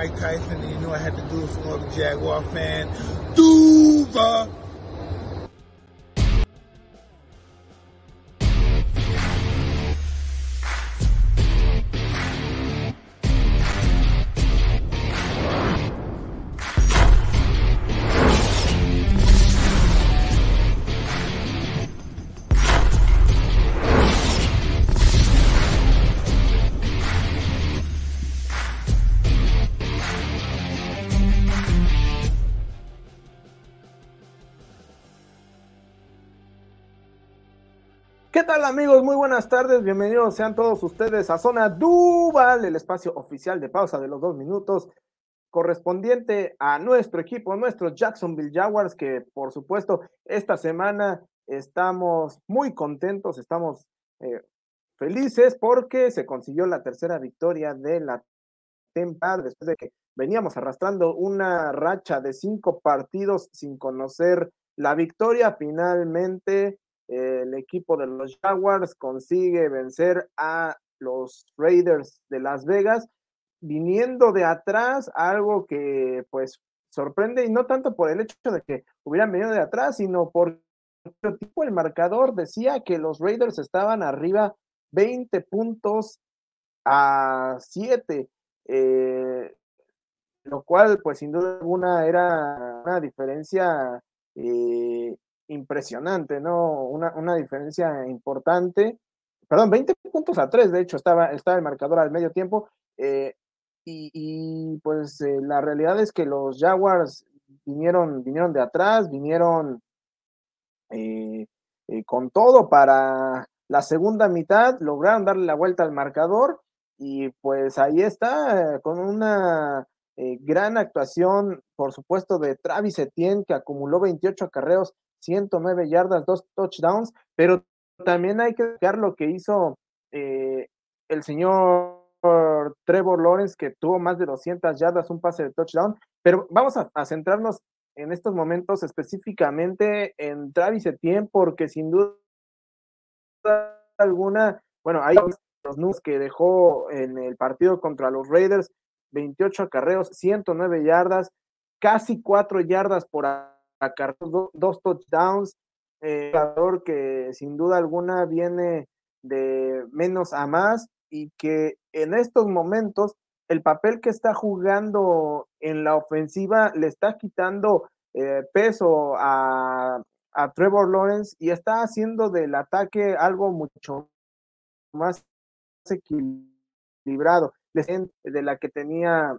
Mike Tyson, and you know I had to do it for all the Jaguar fan. Duva! ¿Qué tal amigos? Muy buenas tardes, bienvenidos sean todos ustedes a Zona Duval, el espacio oficial de pausa de los dos minutos correspondiente a nuestro equipo, nuestros Jacksonville Jaguars, que por supuesto esta semana estamos muy contentos, estamos eh, felices porque se consiguió la tercera victoria de la temporada después de que veníamos arrastrando una racha de cinco partidos sin conocer la victoria. Finalmente el equipo de los Jaguars consigue vencer a los Raiders de Las Vegas, viniendo de atrás, algo que pues sorprende y no tanto por el hecho de que hubieran venido de atrás, sino por el el marcador decía que los Raiders estaban arriba 20 puntos a 7, eh, lo cual pues sin duda alguna era una diferencia eh, impresionante, ¿no? Una, una, diferencia importante. Perdón, 20 puntos a 3, de hecho, estaba, estaba el marcador al medio tiempo. Eh, y, y, pues eh, la realidad es que los Jaguars vinieron, vinieron de atrás, vinieron eh, con todo para la segunda mitad, lograron darle la vuelta al marcador y pues ahí está, con una gran actuación, por supuesto, de Travis Etienne, que acumuló 28 acarreos 109 yardas, dos touchdowns, pero también hay que ver lo que hizo eh, el señor Trevor Lawrence, que tuvo más de 200 yardas, un pase de touchdown, pero vamos a, a centrarnos en estos momentos específicamente en Travis Etienne, porque sin duda alguna, bueno, hay los números que dejó en el partido contra los Raiders, 28 acarreos, 109 yardas, casi 4 yardas por dos, dos touchdowns, eh, jugador que sin duda alguna viene de menos a más y que en estos momentos el papel que está jugando en la ofensiva le está quitando eh, peso a, Trevor Lawrence y está haciendo del ataque algo mucho más equilibrado de la que tenía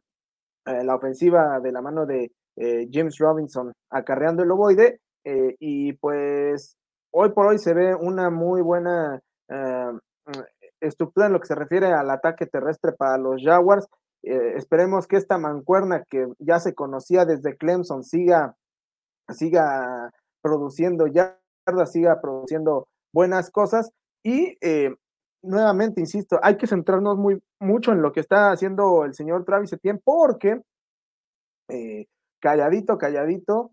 eh, la ofensiva de la mano de eh, James Robinson acarreando el ovoide eh, y pues hoy por hoy se ve una muy buena estructura en lo que se refiere al ataque terrestre para los Jaguars. esperemos que esta mancuerna que ya se conocía desde Clemson siga, siga produciendo yardas, siga produciendo buenas cosas y nuevamente, insisto, hay que centrarnos muy, mucho en lo que está haciendo el señor Travis Etienne porque eh, calladito, calladito,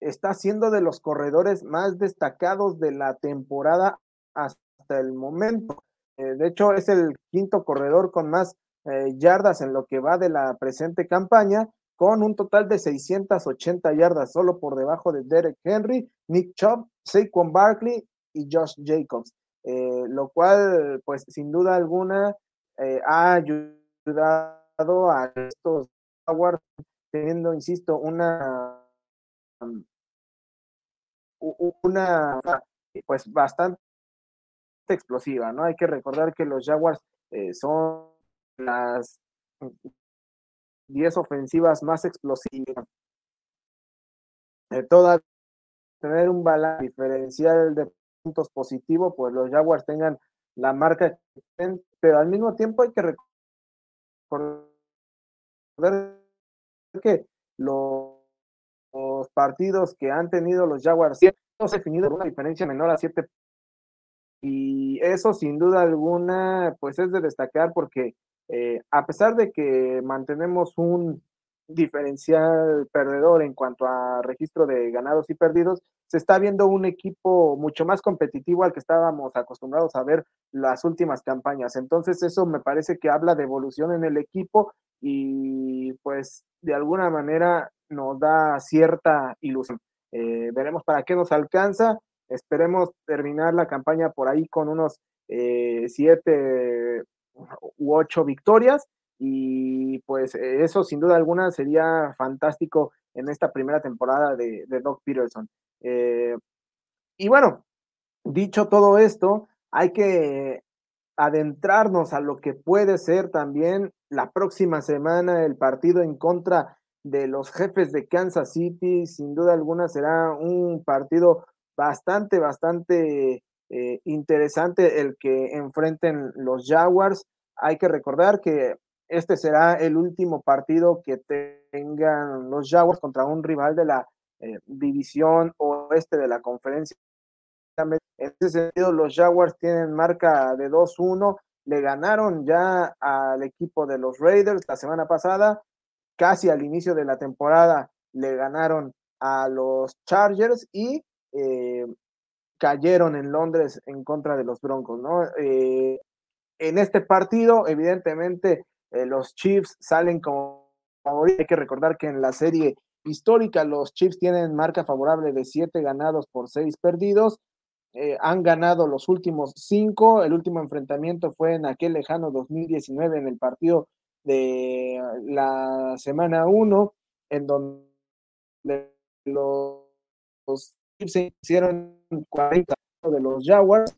está siendo de los corredores más destacados de la temporada hasta el momento. Eh, de hecho, es el quinto corredor con más eh, yardas en lo que va de la presente campaña, con un total de 680 yardas, solo por debajo de Derek Henry, Nick Chubb, Saquon Barkley y Josh Jacobs. Eh, lo cual, pues sin duda alguna, ha ayudado a estos Jaguars teniendo, insisto, una una pues bastante explosiva, ¿no? Hay que recordar que los Jaguars eh, son las 10 ofensivas más explosivas. Eh, toda tener un balance diferencial de puntos positivo, pues los Jaguars tengan la marca, pero al mismo tiempo hay que recordar que los, partidos que han tenido los Jaguars no se ha definido una diferencia menor a 7 y eso sin duda alguna pues es de destacar porque eh, a pesar de que mantenemos un diferencial perdedor en cuanto a registro de ganados y perdidos, se está viendo un equipo mucho más competitivo al que estábamos acostumbrados a ver las últimas campañas. Entonces eso me parece que habla de evolución en el equipo y pues de alguna manera nos da cierta ilusión. Eh, veremos para qué nos alcanza. Esperemos terminar la campaña por ahí con unos eh, siete u ocho victorias y pues eso sin duda alguna sería fantástico en esta primera temporada de, de Doc Peterson. Eh, y bueno, dicho todo esto, hay que adentrarnos a lo que puede ser también la próxima semana el partido en contra de los jefes de Kansas City. Sin duda alguna será un partido bastante, bastante eh, interesante el que enfrenten los Jaguars. Hay que recordar que este será el último partido que tengan los Jaguars contra un rival de la eh, división oeste de la conferencia. En ese sentido, los Jaguars tienen marca de 2-1. Le ganaron ya al equipo de los Raiders la semana pasada. Casi al inicio de la temporada le ganaron a los Chargers y eh, cayeron en Londres en contra de los Broncos. Eh, en este partido, evidentemente, eh, los Chiefs salen como favoritos. Hay que recordar que en la serie histórica los Chiefs tienen marca favorable de siete ganados por seis perdidos. Eh, han ganado los últimos cinco. El último enfrentamiento fue en aquel lejano 2019 en el partido de la semana 1, en donde los, los se hicieron 40 de los Jaguars.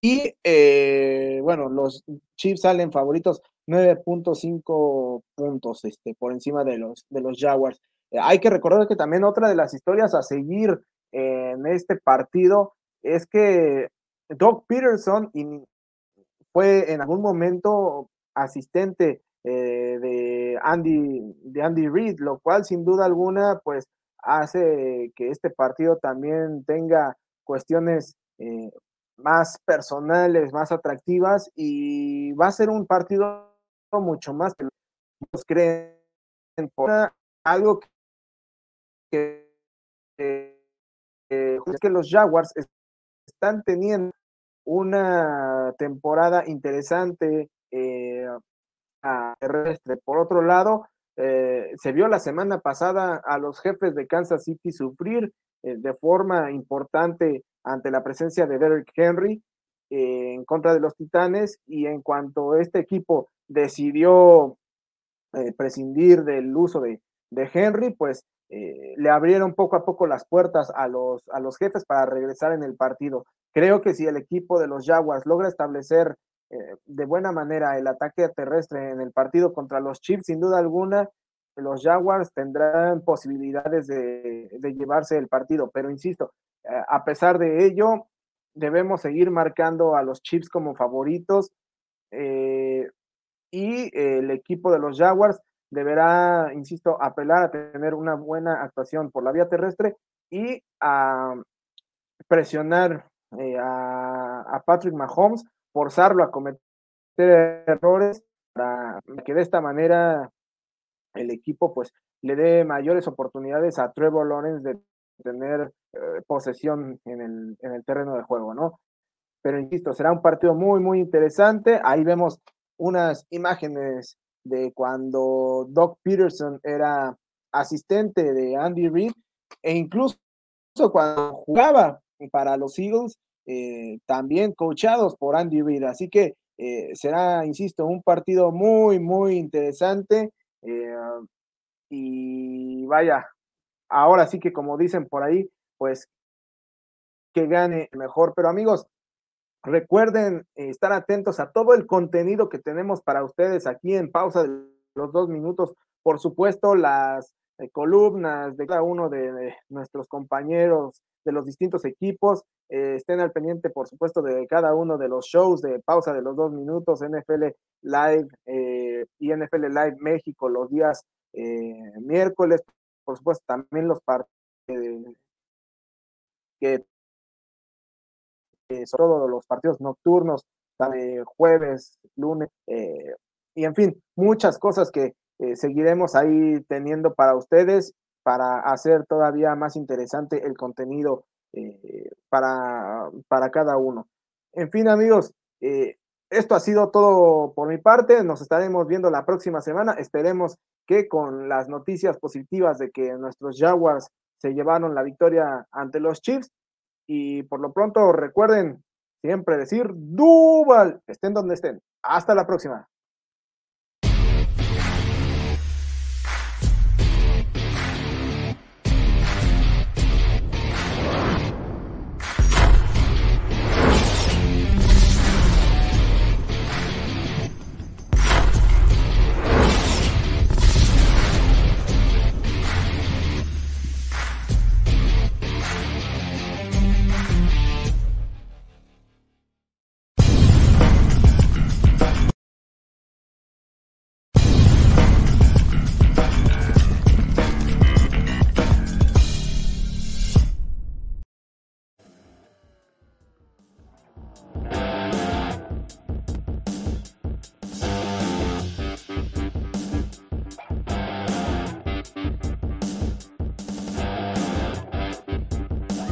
Y eh, bueno, los Chiefs salen favoritos 9.5 puntos este, por encima de los, de los Jaguars. Eh, hay que recordar que también otra de las historias a seguir en este partido es que Doug Peterson fue en algún momento asistente eh, de Andy de Andy Reid, lo cual sin duda alguna pues hace que este partido también tenga cuestiones eh, más personales, más atractivas y va a ser un partido mucho más que los creen algo que, que los Jaguars están teniendo una temporada interesante eh, terrestre. Por otro lado, eh, se vio la semana pasada a los jefes de Kansas City sufrir eh, de forma importante ante la presencia de Derrick Henry en contra de los Titanes y en cuanto este equipo decidió prescindir del uso de, de Henry, pues le abrieron poco a poco las puertas a los, a los jefes para regresar en el partido. Creo que si el equipo de los Jaguars logra establecer eh, de buena manera el ataque terrestre en el partido contra los Chiefs, sin duda alguna, los Jaguars tendrán posibilidades de, llevarse el partido. Pero insisto, eh, a pesar de ello, debemos seguir marcando a los Chiefs como favoritos eh, y el equipo de los Jaguars deberá, insisto, apelar a tener una buena actuación por la vía terrestre y a presionar a Patrick Mahomes forzarlo a cometer errores para que de esta manera el equipo pues le dé mayores oportunidades a Trevor Lawrence de tener eh, posesión en el, en el terreno de juego, ¿no? Pero insisto, será un partido muy, muy interesante. Ahí vemos unas imágenes de cuando Doc Peterson era asistente de Andy Reid e incluso cuando jugaba para los Eagles, eh, también coachados por Andy Reid. Así que eh, será, insisto, un partido muy, muy interesante. Eh, y vaya, ahora sí que como dicen por ahí, pues que gane mejor. Pero amigos, recuerden estar atentos a todo el contenido que tenemos para ustedes aquí en pausa de los dos minutos. Por supuesto, las columnas de cada uno de nuestros compañeros de los distintos equipos. Eh, estén al pendiente, por supuesto, de cada uno de los shows de pausa de los dos minutos, NFL Live eh, y NFL Live México los días eh, miércoles, por supuesto, también los partidos que eh, sobre todo los partidos nocturnos, jueves, lunes, eh, y en fin, muchas cosas que eh, seguiremos ahí teniendo para ustedes para hacer todavía más interesante el contenido para, para cada uno. En fin, amigos, esto ha sido todo por mi parte. Nos estaremos viendo la próxima semana. Esperemos que con las noticias positivas de que nuestros Jaguars se llevaron la victoria ante los Chiefs, y por lo pronto, recuerden siempre decir Duval, estén donde estén. Hasta la próxima.